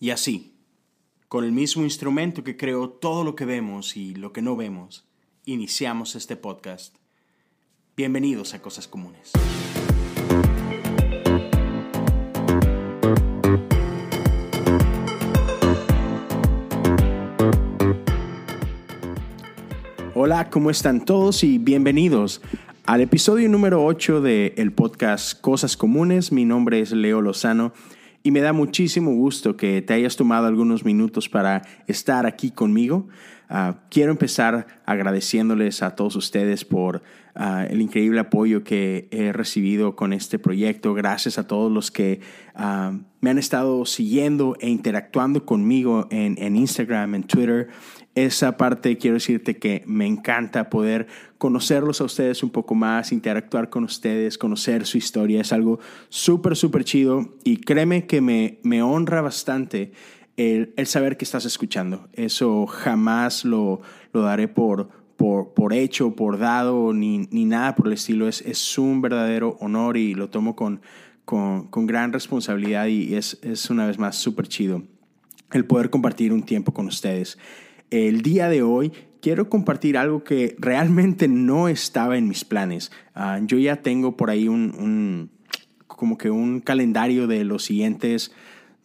Y así, con el mismo instrumento que creó todo lo que vemos y lo que no vemos, iniciamos este podcast. Bienvenidos a Cosas Comunes. Hola, ¿cómo están todos y bienvenidos al episodio número 8 del podcast Cosas Comunes? Mi nombre es Leo Lozano y me da muchísimo gusto que te hayas tomado algunos minutos para estar aquí conmigo. Ah, quiero empezar agradeciéndoles a todos ustedes por ah, el increíble apoyo que he recibido con este proyecto. Gracias a todos los que ah, me han estado siguiendo e interactuando conmigo en, en Instagram, en Twitter esa parte quiero decirte que me encanta poder conocerlos a ustedes un poco más, interactuar con ustedes, conocer su historia. Es algo súper, súper chido y créeme que me, me honra bastante el, saber que estás escuchando. Eso jamás lo, lo daré por, por, por, hecho, por dado, ni, ni, nada por el estilo. Es, es un verdadero honor y lo tomo con, con, con gran responsabilidad y es, es una vez más súper chido el poder compartir un tiempo con ustedes. El día de hoy quiero compartir algo que realmente no estaba en mis planes. Ah, yo ya tengo por ahí un, como que un calendario de los siguientes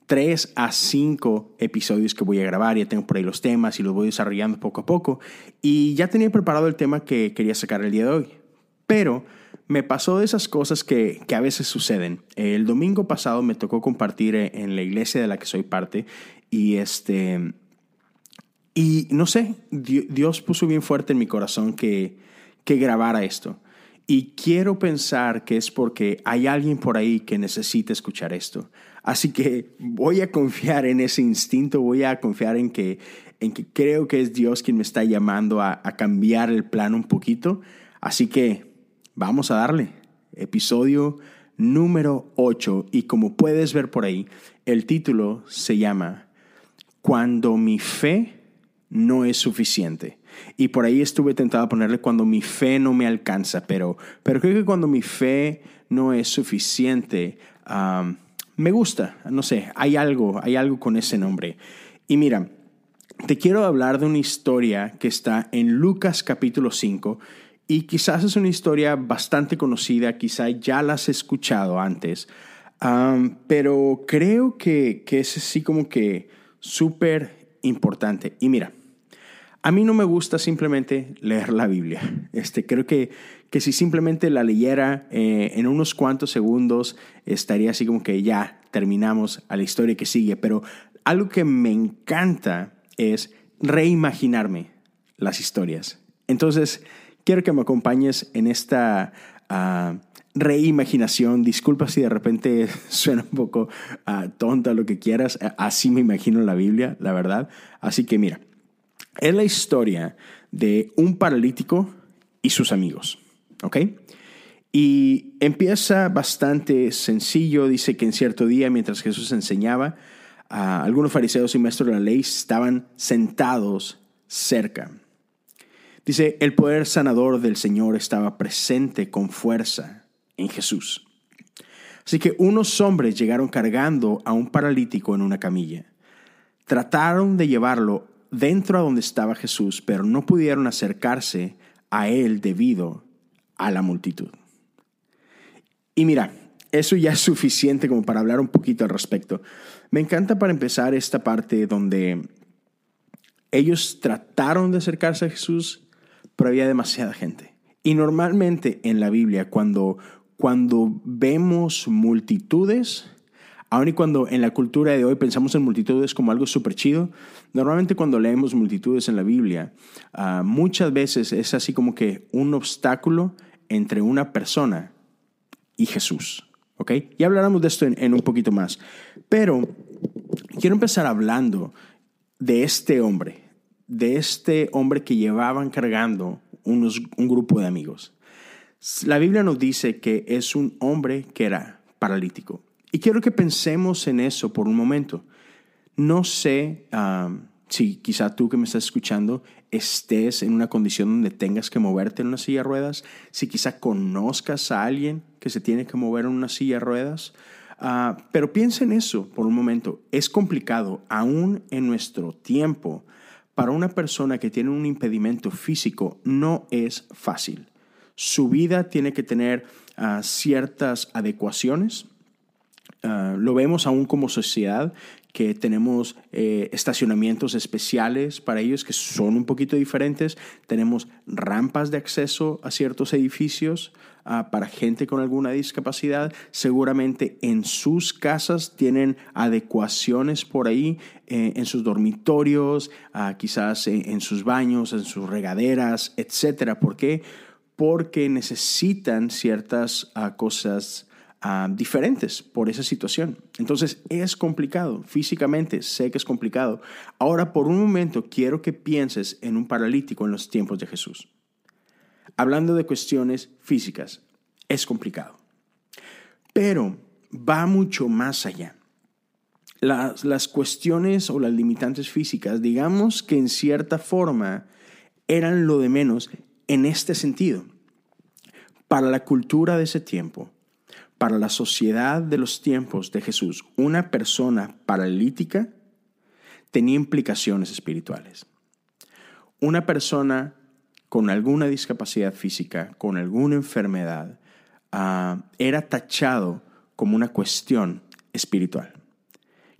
tres a cinco episodios que voy a grabar. Ya tengo por ahí los temas y los voy desarrollando poco a poco. Y ya tenía preparado el tema que quería sacar el día de hoy. Pero me pasó de esas cosas que, que, a veces suceden. El domingo pasado me tocó compartir en la iglesia de la que soy parte y este y no sé, Dios puso bien fuerte en mi corazón que, que grabara esto. Y quiero pensar que es porque hay alguien por ahí que necesita escuchar esto. Así que voy a confiar en ese instinto, voy a confiar en que, en que creo que es Dios quien me está llamando a, a cambiar el plan un poquito. Así que vamos a darle. Episodio número 8. Y como puedes ver por ahí, el título se llama Cuando mi fe no es suficiente. Y por ahí estuve tentado a ponerle cuando mi fe no me alcanza, pero, pero creo que cuando mi fe no es suficiente, me gusta, no sé, hay algo, hay algo con ese nombre. Y mira, te quiero hablar de una historia que está en Lucas capítulo 5 y quizás es una historia bastante conocida, quizás ya la has escuchado antes, pero creo que, que es así como que súper importante. Y mira, a mí no me gusta simplemente leer la Biblia. Este, creo que, que si simplemente la leyera eh, en unos cuantos segundos, estaría así como que ya terminamos a la historia que sigue. Pero algo que me encanta es reimaginarme las historias. Entonces, quiero que me acompañes en esta uh, reimaginación. Disculpa si de repente suena un poco uh, tonta lo que quieras. Así me imagino la Biblia, la verdad. Así que mira. Es la historia de un paralítico y sus amigos. ¿Ok? Y empieza bastante sencillo. Dice que en cierto día, mientras Jesús enseñaba, algunos fariseos y maestros de la ley estaban sentados cerca. Dice, el poder sanador del Señor estaba presente con fuerza en Jesús. Así que unos hombres llegaron cargando a un paralítico en una camilla. Trataron de llevarlo dentro a donde estaba Jesús, pero no pudieron acercarse a él debido a la multitud. Y mira, eso ya es suficiente como para hablar un poquito al respecto. Me encanta para empezar esta parte donde ellos trataron de acercarse a Jesús, pero había demasiada gente. Y normalmente en la Biblia, cuando, cuando vemos multitudes, Aun y cuando en la cultura de hoy pensamos en multitudes como algo súper chido, normalmente cuando leemos multitudes en la Biblia, ah, muchas veces es así como que un obstáculo entre una persona y Jesús. ¿Ok? Ya hablaremos de esto en, un poquito más. Pero quiero empezar hablando de este hombre, de este hombre que llevaban cargando unos, un grupo de amigos. La Biblia nos dice que es un hombre que era paralítico. Y quiero que pensemos en eso por un momento. No sé si quizá tú que me estás escuchando estés en una condición donde tengas que moverte en una silla de ruedas, si quizá conozcas a alguien que se tiene que mover en una silla de ruedas. Ah, pero piensa en eso por un momento. Es complicado, aún en nuestro tiempo, para una persona que tiene un impedimento físico, no es fácil. Su vida tiene que tener ah, ciertas adecuaciones. Ah, lo vemos aún como sociedad que tenemos eh, estacionamientos especiales para ellos que son un poquito diferentes. Tenemos rampas de acceso a ciertos edificios ah, para gente con alguna discapacidad. Seguramente en sus casas tienen adecuaciones por ahí, eh, en sus dormitorios, ah, quizás en, sus baños, en sus regaderas, etc. ¿Por qué? Porque necesitan ciertas ah, cosas diferentes por esa situación. Entonces es complicado, físicamente sé que es complicado. Ahora por un momento quiero que pienses en un paralítico en los tiempos de Jesús. Hablando de cuestiones físicas, es complicado. Pero va mucho más allá. Las, las cuestiones o las limitantes físicas, digamos que en cierta forma eran lo de menos en este sentido. Para la cultura de ese tiempo, para la sociedad de los tiempos de Jesús, una persona paralítica tenía implicaciones espirituales. Una persona con alguna discapacidad física, con alguna enfermedad, ah, era tachado como una cuestión espiritual.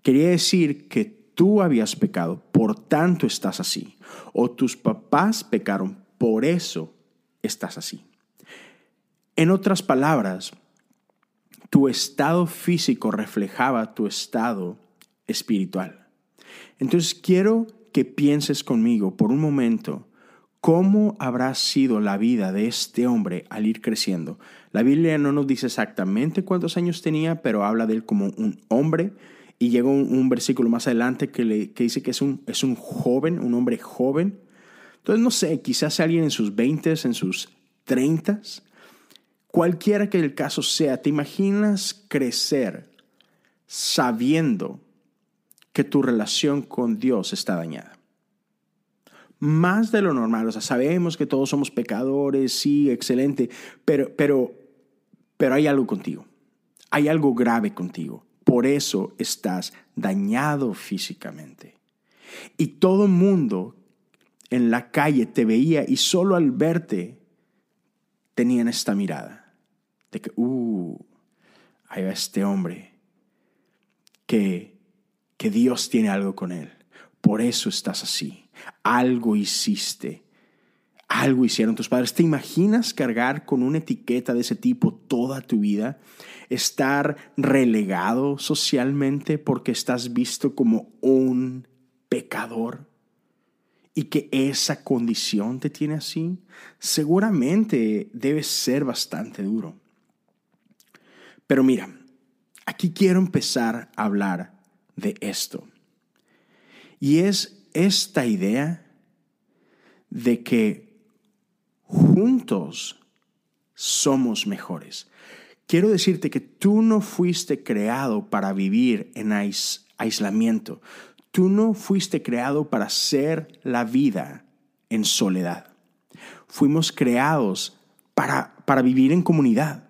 Quería decir que tú habías pecado, por tanto estás así. O tus papás pecaron, por eso estás así. En otras palabras, tu estado físico reflejaba tu estado espiritual. Entonces quiero que pienses conmigo por un momento cómo habrá sido la vida de este hombre al ir creciendo. La Biblia no nos dice exactamente cuántos años tenía, pero habla de él como un hombre. Y llega un, versículo más adelante que, le, dice que es un, es un joven, un hombre joven. Entonces, no sé, quizás alguien en sus 20, en sus 30, Cualquiera que el caso sea, ¿te imaginas crecer sabiendo que tu relación con Dios está dañada? Más de lo normal, o sea, sabemos que todos somos pecadores, sí, excelente, pero, pero, pero hay algo contigo, hay algo grave contigo, por eso estás dañado físicamente. Y todo mundo en la calle te veía y solo al verte tenían esta mirada de que, uh, hay este hombre que, que Dios tiene algo con él. Por eso estás así. Algo hiciste. Algo hicieron tus padres. ¿Te imaginas cargar con una etiqueta de ese tipo toda tu vida? Estar relegado socialmente porque estás visto como un pecador y que esa condición te tiene así, seguramente debe ser bastante duro. Pero mira, aquí quiero empezar a hablar de esto. Y es esta idea de que juntos somos mejores. Quiero decirte que tú no fuiste creado para vivir en aislamiento. Tú no fuiste creado para hacer la vida en soledad. Fuimos creados para, para vivir en comunidad.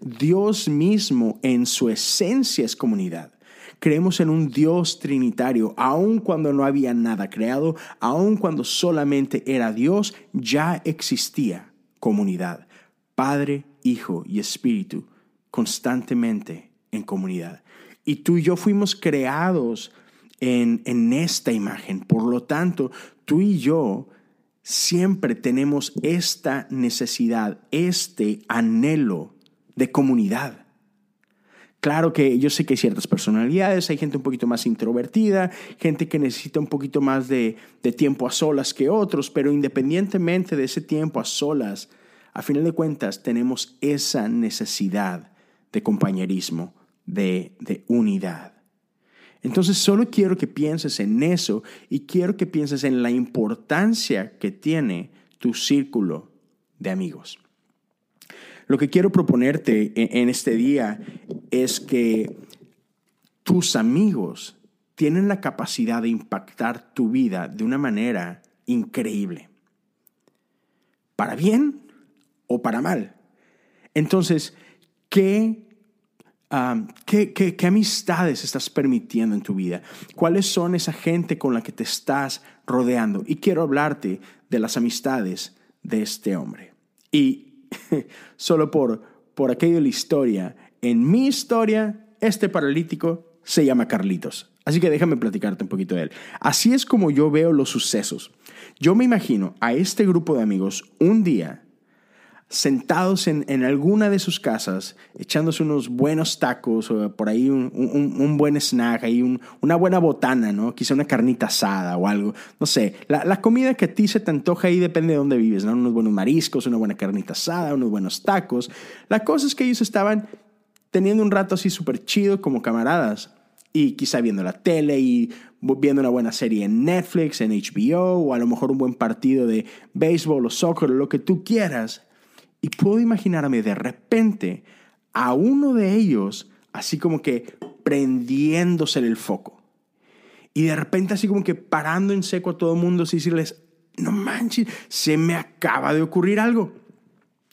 Dios mismo en su esencia es comunidad. Creemos en un Dios trinitario, aun cuando no había nada creado, aun cuando solamente era Dios, ya existía comunidad. Padre, Hijo y Espíritu, constantemente en comunidad. Y tú y yo fuimos creados en, en esta imagen. Por lo tanto, tú y yo siempre tenemos esta necesidad, este anhelo de comunidad. Claro que yo sé que hay ciertas personalidades, hay gente un poquito más introvertida, gente que necesita un poquito más de, tiempo a solas que otros, pero independientemente de ese tiempo a solas, a final de cuentas tenemos esa necesidad de compañerismo, de, de unidad. Entonces solo quiero que pienses en eso y quiero que pienses en la importancia que tiene tu círculo de amigos. Lo que quiero proponerte en este día es que tus amigos tienen la capacidad de impactar tu vida de una manera increíble. Para bien o para mal. Entonces, ¿qué ¿qué, qué, amistades estás permitiendo en tu vida? ¿Cuáles son esa gente con la que te estás rodeando? Y quiero hablarte de las amistades de este hombre. Y solo por, por aquello de la historia, en mi historia, este paralítico se llama Carlitos. Así que déjame platicarte un poquito de él. Así es como yo veo los sucesos. Yo me imagino a este grupo de amigos un día sentados en, alguna de sus casas, echándose unos buenos tacos, o por ahí un, buen snack, ahí una buena botana, ¿no? Quizá una carnita asada o algo. No sé, la, comida que a ti se te antoja ahí depende de dónde vives, ¿no? Unos buenos mariscos, una buena carnita asada, unos buenos tacos. La cosa es que ellos estaban teniendo un rato así súper chido como camaradas y quizá viendo la tele y viendo una buena serie en Netflix, en HBO, o a lo mejor un buen partido de béisbol o soccer, o lo que tú quieras. Y puedo imaginarme de repente a uno de ellos así como que prendiéndose el foco. Y de repente así como que parando en seco a todo el mundo, así decirles, no manches, se me acaba de ocurrir algo.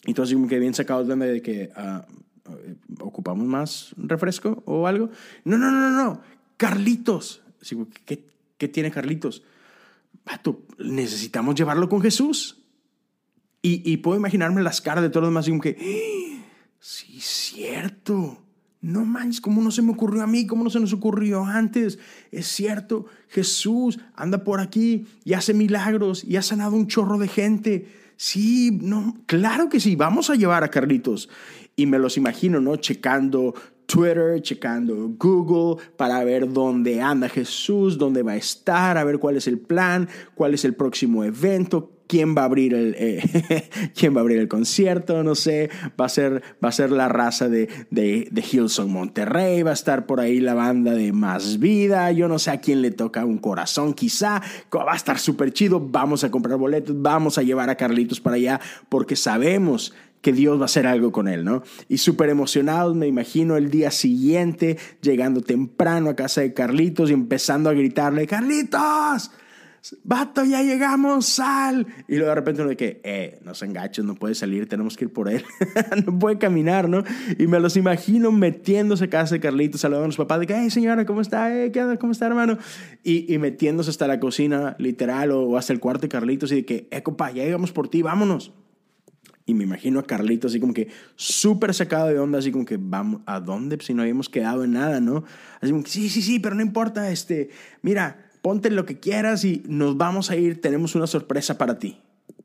Y tú así como que bien sacado de que uh, ocupamos más refresco o algo. No, no, no, no, no. Carlitos. ¿qué, ¿Qué tiene Carlitos? necesitamos llevarlo con Jesús. Y, puedo imaginarme las caras de todos los demás que, sí, cierto. No manches, ¿cómo no se me ocurrió a mí? ¿Cómo no se nos ocurrió antes? Es cierto, Jesús anda por aquí y hace milagros y ha sanado un chorro de gente. Sí, no, claro que sí, vamos a llevar a Carlitos. Y me los imagino, ¿no? Checando Twitter, checando Google para ver dónde anda Jesús, dónde va a estar, a ver cuál es el plan, cuál es el próximo evento, quién va a abrir el, eh, quién va a abrir el concierto, no sé, va a ser, va a ser la raza de, de, de, Hillsong Monterrey, va a estar por ahí la banda de Más Vida, yo no sé a quién le toca un corazón, quizá, va a estar súper chido, vamos a comprar boletos, vamos a llevar a Carlitos para allá, porque sabemos que Dios va a hacer algo con él, ¿no? Y súper emocionados, me imagino el día siguiente, llegando temprano a casa de Carlitos y empezando a gritarle, Carlitos, vato, ya llegamos, sal. Y luego de repente uno de que, eh, no se engaches, no puede salir, tenemos que ir por él. no puede caminar, ¿no? Y me los imagino metiéndose a casa de Carlitos, saludando a los papás, de que, hey, señora, ¿cómo está? Eh, ¿Qué onda? ¿Cómo está, hermano? Y, y metiéndose hasta la cocina, literal, o, hasta el cuarto de Carlitos y de que, eh, compa, ya llegamos por ti, vámonos. Y me imagino a Carlitos así como que súper sacado de onda, así como que, vamos, ¿a dónde? Si no habíamos quedado en nada, ¿no? Así como sí, sí, sí, pero no importa, este, mira, ponte lo que quieras y nos vamos a ir, tenemos una sorpresa para ti.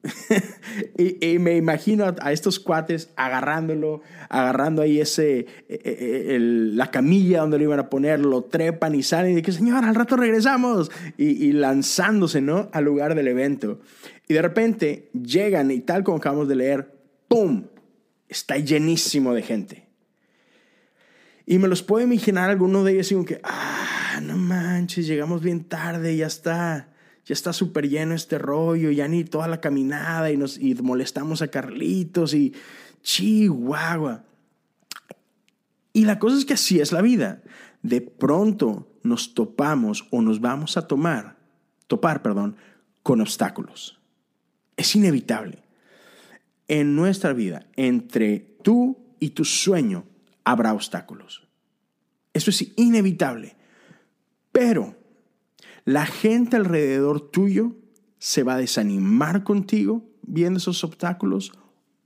y, me imagino a, estos cuates agarrándolo, agarrando ahí ese, e, e, e, la camilla donde lo iban a poner, lo trepan y salen y dicen, señor, al rato regresamos. Y, lanzándose, ¿no? Al lugar del evento. Y de repente llegan y tal como acabamos de leer, ¡pum! Está llenísimo de gente. Y me los puedo imaginar alguno de ellos así como que, ah, no manches, llegamos bien tarde, ya está, ya está súper lleno este rollo, ya ni toda la caminada y nos y molestamos a Carlitos y chihuahua. Y la cosa es que así es la vida. De pronto nos topamos o nos vamos a tomar, topar, perdón, con obstáculos. Es inevitable. En nuestra vida, entre tú y tu sueño, habrá obstáculos. Eso es inevitable. Pero la gente alrededor tuyo se va a desanimar contigo viendo esos obstáculos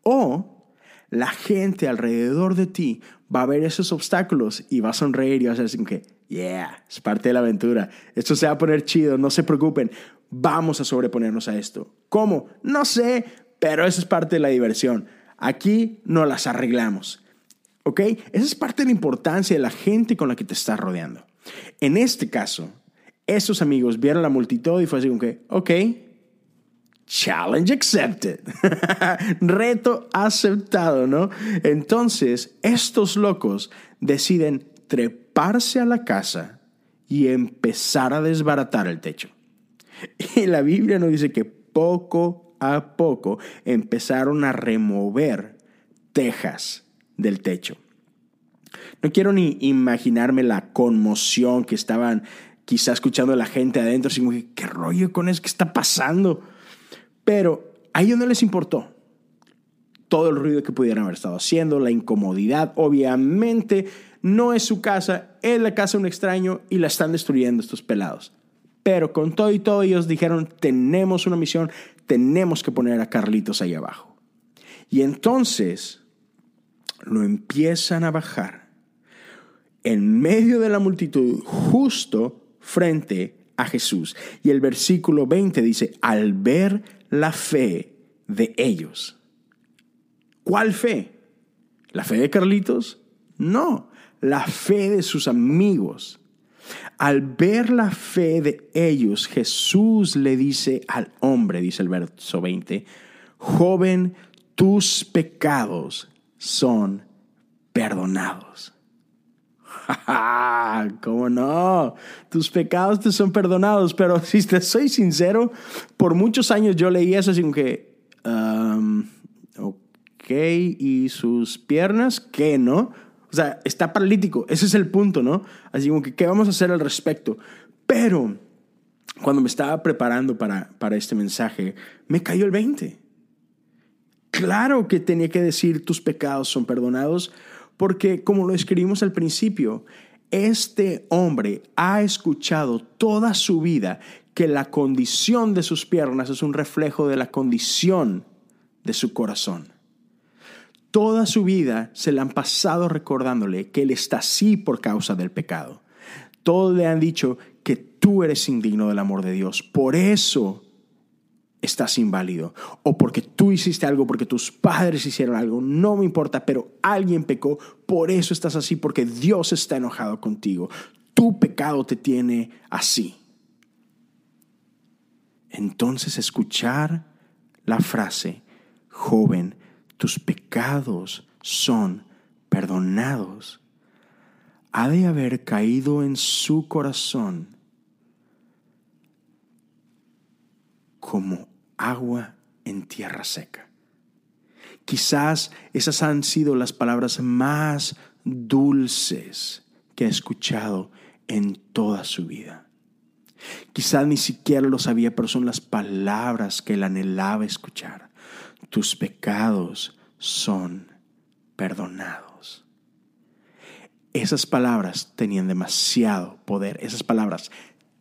o la gente alrededor de ti va a ver esos obstáculos y va a sonreír y va a decir que, yeah, es parte de la aventura. Esto se va a poner chido, no se preocupen, vamos a sobreponernos a esto. ¿Cómo? No sé, pero eso es parte de la diversión. Aquí no las arreglamos. ¿Ok? Esa es parte de la importancia de la gente con la que te estás rodeando. En este caso, esos amigos vieron la multitud y fue así como que, ok, challenge accepted, reto aceptado, ¿no? Entonces, estos locos deciden treparse a la casa y empezar a desbaratar el techo. Y la Biblia nos dice que poco a poco empezaron a remover tejas del techo. No quiero ni imaginarme la conmoción que estaban quizá escuchando la gente adentro, así como, ¿qué rollo con eso? ¿Qué está pasando? Pero a ellos no les importó todo el ruido que pudieran haber estado haciendo, la incomodidad, obviamente no es su casa, es la casa de un extraño y la están destruyendo estos pelados. Pero con todo y todo ellos dijeron, tenemos una misión, tenemos que poner a Carlitos ahí abajo. Y entonces lo empiezan a bajar en medio de la multitud, justo frente a Jesús. Y el versículo 20 dice, al ver la fe de ellos. ¿Cuál fe? ¿La fe de Carlitos? No, la fe de sus amigos. Al ver la fe de ellos, Jesús le dice al hombre, dice el verso 20, joven, tus pecados son perdonados. ¿Cómo no? Tus pecados te son perdonados, pero si te soy sincero, por muchos años yo leí eso como que, um, ok, ¿y sus piernas? ¿Qué no? O sea, está paralítico. Ese es el punto, ¿no? Así como que, ¿qué vamos a hacer al respecto? Pero cuando me estaba preparando para, para este mensaje, me cayó el 20. Claro que tenía que decir tus pecados son perdonados, porque como lo escribimos al principio, este hombre ha escuchado toda su vida que la condición de sus piernas es un reflejo de la condición de su corazón. Toda su vida se le han pasado recordándole que él está así por causa del pecado. Todos le han dicho que tú eres indigno del amor de Dios. Por eso estás inválido. O porque tú hiciste algo, porque tus padres hicieron algo. No me importa, pero alguien pecó. Por eso estás así, porque Dios está enojado contigo. Tu pecado te tiene así. Entonces escuchar la frase, joven, tus pecados son perdonados, ha de haber caído en su corazón como agua en tierra seca. Quizás esas han sido las palabras más dulces que ha escuchado en toda su vida. Quizás ni siquiera lo sabía, pero son las palabras que él anhelaba escuchar tus pecados son perdonados. Esas palabras tenían demasiado poder. Esas palabras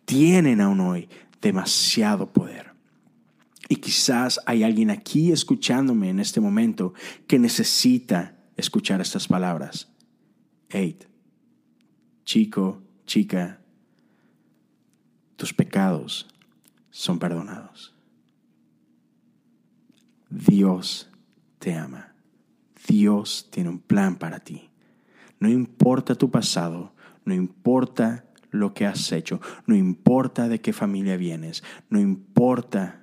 tienen aún hoy demasiado poder. Y quizás hay alguien aquí escuchándome en este momento que necesita escuchar estas palabras. Eight, chico, chica, tus pecados son perdonados. Dios te ama. Dios tiene un plan para ti. No importa tu pasado, no importa lo que has hecho, no importa de qué familia vienes, no importa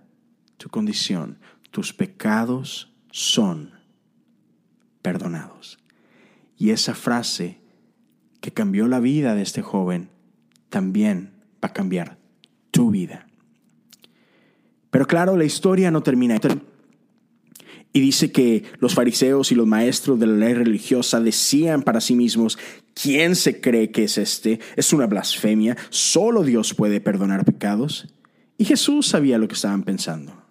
tu condición, tus pecados son perdonados. Y esa frase que cambió la vida de este joven también va a cambiar tu vida. Pero claro, la historia no termina. Y dice que los fariseos y los maestros de la ley religiosa decían para sí mismos, ¿quién se cree que es este? Es una blasfemia, solo Dios puede perdonar pecados. Y Jesús sabía lo que estaban pensando.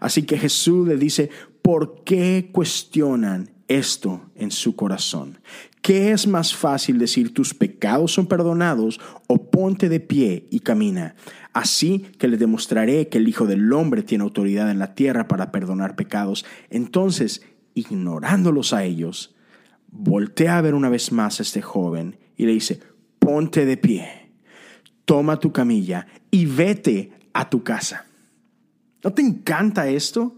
Así que Jesús le dice, ¿por qué cuestionan esto en su corazón? ¿Qué es más fácil decir tus pecados son perdonados o ponte de pie y camina? Así que le demostraré que el Hijo del Hombre tiene autoridad en la tierra para perdonar pecados. Entonces, ignorándolos a ellos, voltea a ver una vez más a este joven y le dice, ponte de pie, toma tu camilla y vete a tu casa. ¿No te encanta esto?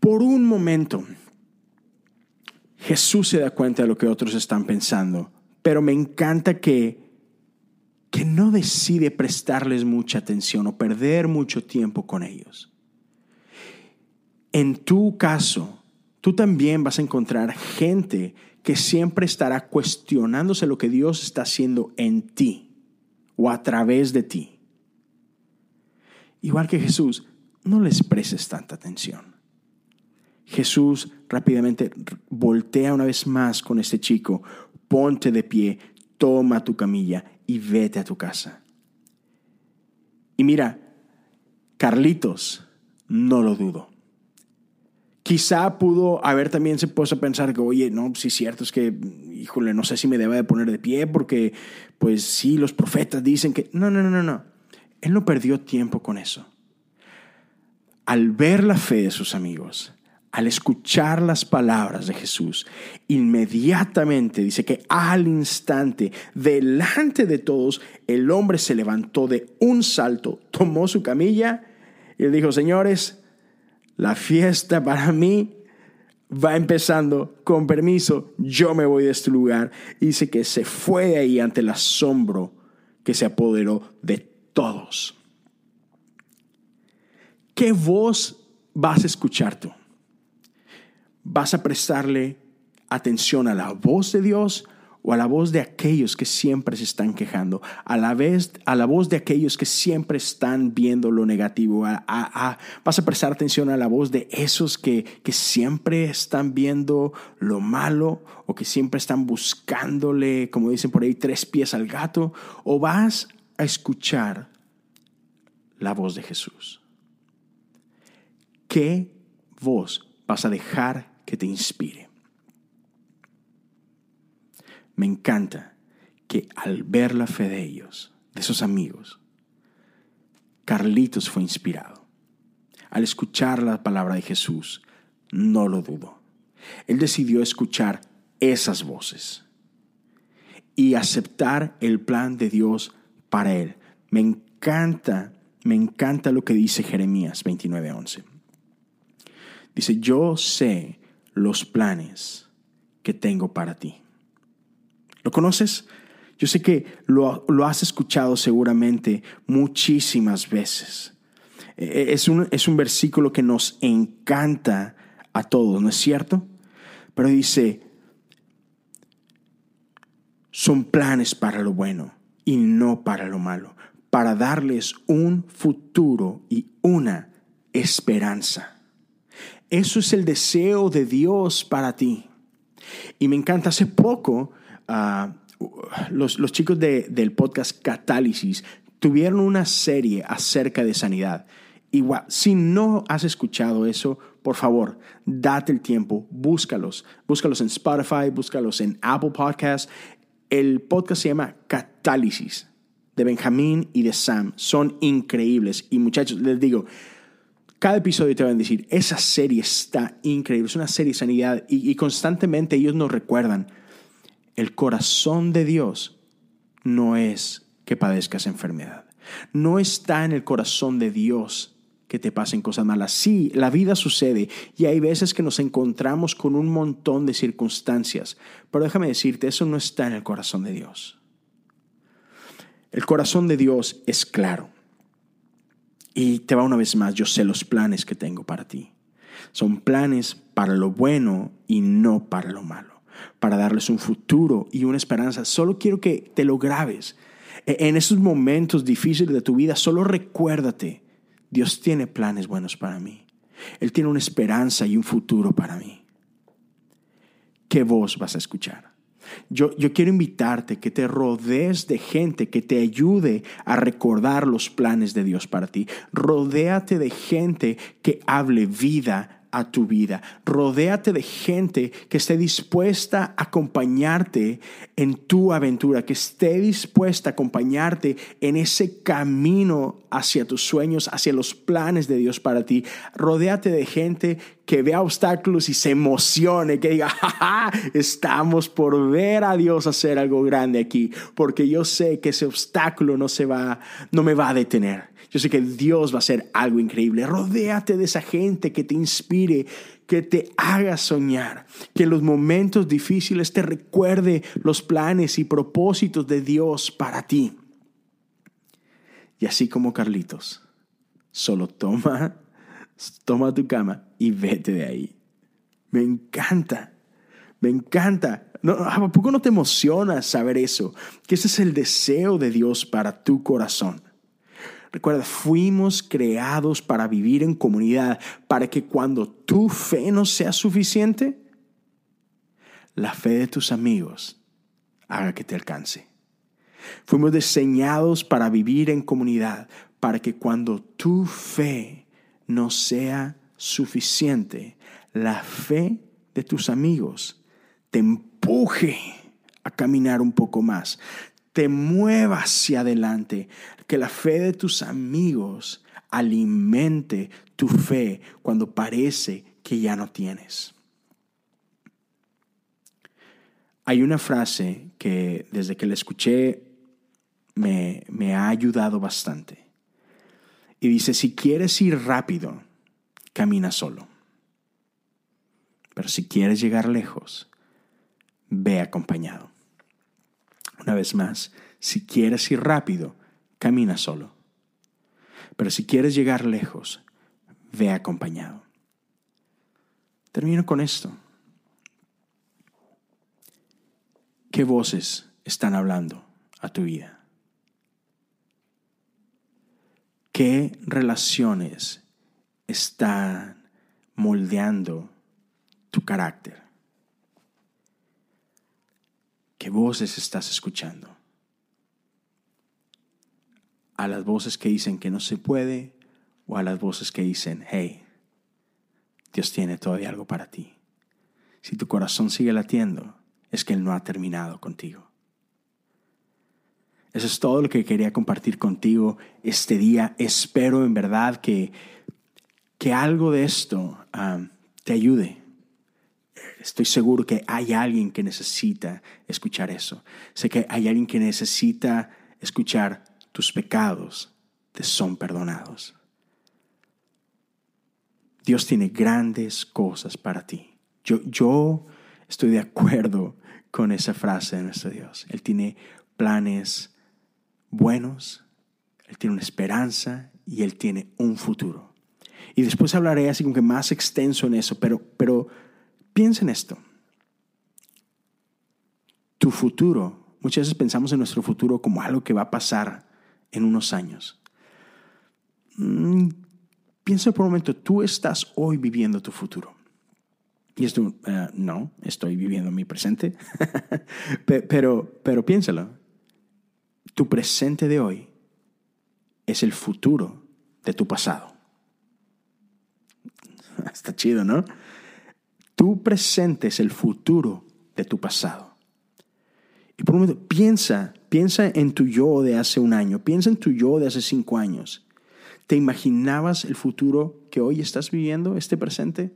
Por un momento, Jesús se da cuenta de lo que otros están pensando, pero me encanta que, que no decide prestarles mucha atención o perder mucho tiempo con ellos. En tu caso, tú también vas a encontrar gente que siempre estará cuestionándose lo que Dios está haciendo en ti o a través de ti. Igual que Jesús, no les prestes tanta atención. Jesús rápidamente voltea una vez más con este chico, ponte de pie, toma tu camilla y vete a tu casa. Y mira, Carlitos, no lo dudo. Quizá pudo haber también se puesto a pensar que, oye, no, sí es cierto, es que, híjole, no sé si me deba de poner de pie porque, pues sí, los profetas dicen que... No, no, no, no, no. Él no perdió tiempo con eso. Al ver la fe de sus amigos, al escuchar las palabras de Jesús, inmediatamente dice que al instante, delante de todos, el hombre se levantó de un salto, tomó su camilla y dijo, señores, la fiesta para mí va empezando, con permiso, yo me voy de este lugar. Y dice que se fue de ahí ante el asombro que se apoderó de todos. ¿Qué voz vas a escuchar tú? ¿Vas a prestarle atención a la voz de Dios o a la voz de aquellos que siempre se están quejando, a la vez a la voz de aquellos que siempre están viendo lo negativo, vas a prestar atención a la voz de esos que, que siempre están viendo lo malo o que siempre están buscándole, como dicen por ahí, tres pies al gato, o vas a escuchar la voz de Jesús. ¿Qué voz vas a dejar que te inspire? me encanta que al ver la fe de ellos, de esos amigos, Carlitos fue inspirado. Al escuchar la palabra de Jesús, no lo dudó. Él decidió escuchar esas voces y aceptar el plan de Dios para él. Me encanta, me encanta lo que dice Jeremías 29:11. Dice, yo sé los planes que tengo para ti ¿Lo conoces? Yo sé que lo, has escuchado seguramente muchísimas veces. E, e, es un, es un versículo que nos encanta a todos, ¿no es cierto? Pero dice, son planes para lo bueno y no para lo malo, para darles un futuro y una esperanza. Eso es el deseo de Dios para ti. Y me encanta, hace poco los, los, chicos de, del podcast Catálisis tuvieron una serie acerca de sanidad. Igual, si no has escuchado eso, por favor, date el tiempo, búscalos. Búscalos en Spotify, búscalos en Apple Podcasts. El podcast se llama Catálisis, de Benjamín y de Sam. Son increíbles. Y muchachos, les digo, cada episodio te van a decir, esa serie está increíble, es una serie de sanidad. Y, y constantemente ellos nos recuerdan el corazón de Dios no es que padezcas enfermedad. No está en el corazón de Dios que te pasen cosas malas. Sí, la vida sucede y hay veces que nos encontramos con un montón de circunstancias, pero déjame decirte, eso no está en el corazón de Dios. El corazón de Dios es claro. Y te va una vez más, yo sé los planes que tengo para ti. Son planes para lo bueno y no para lo malo para darles un futuro y una esperanza. Solo quiero que te lo grabes. E, en esos momentos difíciles de tu vida, solo recuérdate, Dios tiene planes buenos para mí. Él tiene una esperanza y un futuro para mí. ¿Qué voz vas a escuchar? Yo, yo, quiero invitarte que te rodees de gente que te ayude a recordar los planes de Dios para ti. Rodéate de gente que hable vida a tu vida. Rodéate de gente que esté dispuesta a acompañarte en tu aventura, que esté dispuesta a acompañarte en ese camino hacia tus sueños, hacia los planes de Dios para ti. Rodéate de gente que vea obstáculos y se emocione, que diga, ja, estamos por ver a Dios hacer algo grande aquí, porque yo sé que ese obstáculo no se va, no me va a detener. Yo sé que Dios va a hacer algo increíble. Rodéate de esa gente que te inspire, que te haga soñar, que en los momentos difíciles te recuerde los planes y propósitos de Dios para ti. Y así como Carlitos, solo toma, toma tu cama y vete de ahí. Me encanta, me encanta. ¿A poco no te emociona saber eso? Que ese es el deseo de Dios para tu corazón. Recuerda, fuimos creados para vivir en comunidad, para que cuando tu fe no sea suficiente, la fe de tus amigos haga que te alcance. Fuimos diseñados para vivir en comunidad, para que cuando tu fe no sea suficiente, la fe de tus amigos te empuje a caminar un poco más, te mueva hacia adelante, que la fe de tus amigos alimente tu fe cuando parece que ya no tienes. Hay una frase que desde que la escuché me, me ha ayudado bastante. Y dice, si quieres ir rápido, camina solo. Pero si quieres llegar lejos, ve acompañado. Una vez más, si quieres ir rápido, camina solo. Pero si quieres llegar lejos, ve acompañado. Termino con esto. ¿Qué voces están hablando a tu vida? ¿Qué relaciones están moldeando tu carácter? ¿Qué voces estás escuchando? ¿A las voces que dicen que no se puede o a las voces que dicen, hey, Dios tiene todavía algo para ti? Si tu corazón sigue latiendo, es que Él no ha terminado contigo. Eso es todo lo que quería compartir contigo este día. Espero en verdad que, que algo de esto um, te ayude. Estoy seguro que hay alguien que necesita escuchar eso. Sé que hay alguien que necesita escuchar tus pecados te son perdonados. Dios tiene grandes cosas para ti. Yo, yo estoy de acuerdo con esa frase de nuestro Dios. Él tiene planes buenos, Él tiene una esperanza y Él tiene un futuro. Y después hablaré así como que más extenso en eso, pero, pero piensa en esto. Tu futuro, muchas veces pensamos en nuestro futuro como algo que va a pasar en unos años. Mm, piensa por un momento, tú estás hoy viviendo tu futuro. Y esto, eh, no, estoy viviendo mi presente, pero, pero piénsalo tu presente de hoy es el futuro de tu pasado. Está chido, ¿no? Tu presente es el futuro de tu pasado. Y por un momento, piensa, piensa en tu yo de hace un año, piensa en tu yo de hace cinco años. ¿Te imaginabas el futuro que hoy estás viviendo, este presente?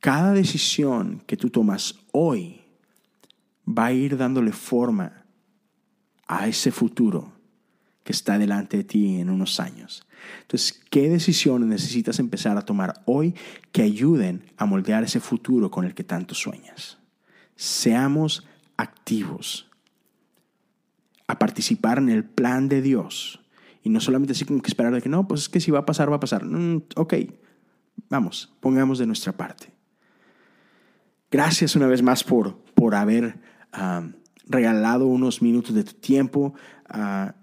Cada decisión que tú tomas hoy va a ir dándole forma a ese futuro que está delante de ti en unos años. Entonces, ¿qué decisiones necesitas empezar a tomar hoy que ayuden a moldear ese futuro con el que tanto sueñas? Seamos activos a participar en el plan de Dios y no solamente así como que esperar de que no, pues es que si va a pasar, va a pasar. Mm, ok, vamos, pongamos de nuestra parte. Gracias una vez más por, por haber... Ah, regalado unos minutos de tu tiempo. Ah,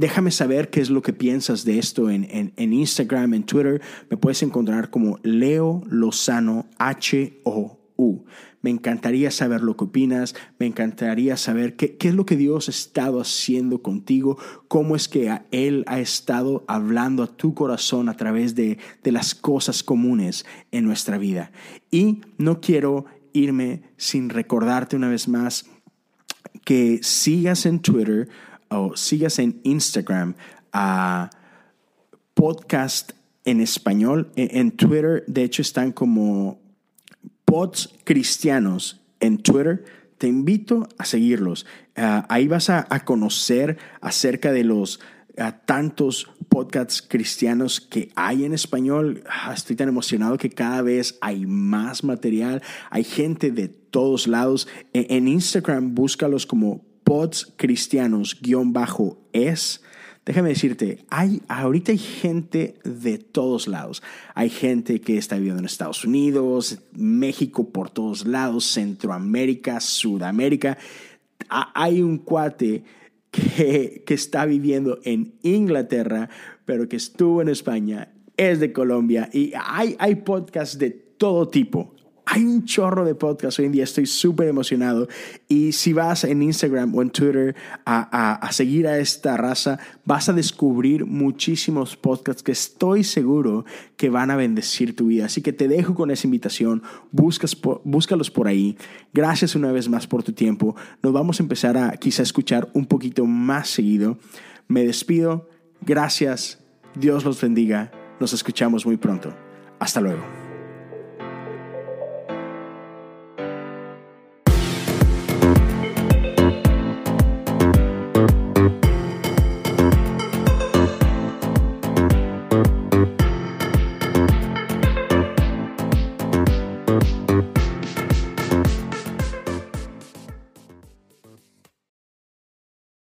déjame saber qué es lo que piensas de esto en, en, Instagram, en Twitter. Me puedes encontrar como Leo Lozano H-O-U. Me encantaría saber lo que opinas, me encantaría saber qué, qué, es lo que Dios ha estado haciendo contigo, cómo es que Él ha estado hablando a tu corazón a través de, de las cosas comunes en nuestra vida. Y no quiero irme sin recordarte una vez más que sigas en Twitter o sigas en Instagram a podcast en español. E, en Twitter, de hecho, están como pods cristianos en Twitter. Te invito a seguirlos. Ah, ahí vas a, conocer acerca de los ah, tantos podcasts cristianos que hay en español. Ah, estoy tan emocionado que cada vez hay más material. Hay gente de todos lados. E, en Instagram, búscalos como pods cristianos-es. Déjame decirte, hay, ahorita hay gente de todos lados. Hay gente que está viviendo en Estados Unidos, México por todos lados, Centroamérica, Sudamérica. Hay un cuate que, que está viviendo en Inglaterra, pero que estuvo en España, es de Colombia y hay, hay podcasts de todo tipo Hay un chorro de podcasts hoy en día, estoy súper emocionado. Y si vas en Instagram o en Twitter a, a, seguir a esta raza, vas a descubrir muchísimos podcasts que estoy seguro que van a bendecir tu vida. Así que te dejo con esa invitación, buscas búscalos por ahí. Gracias una vez más por tu tiempo. Nos vamos a empezar a quizá escuchar un poquito más seguido. Me despido. Gracias. Dios los bendiga. Nos escuchamos muy pronto. Hasta luego.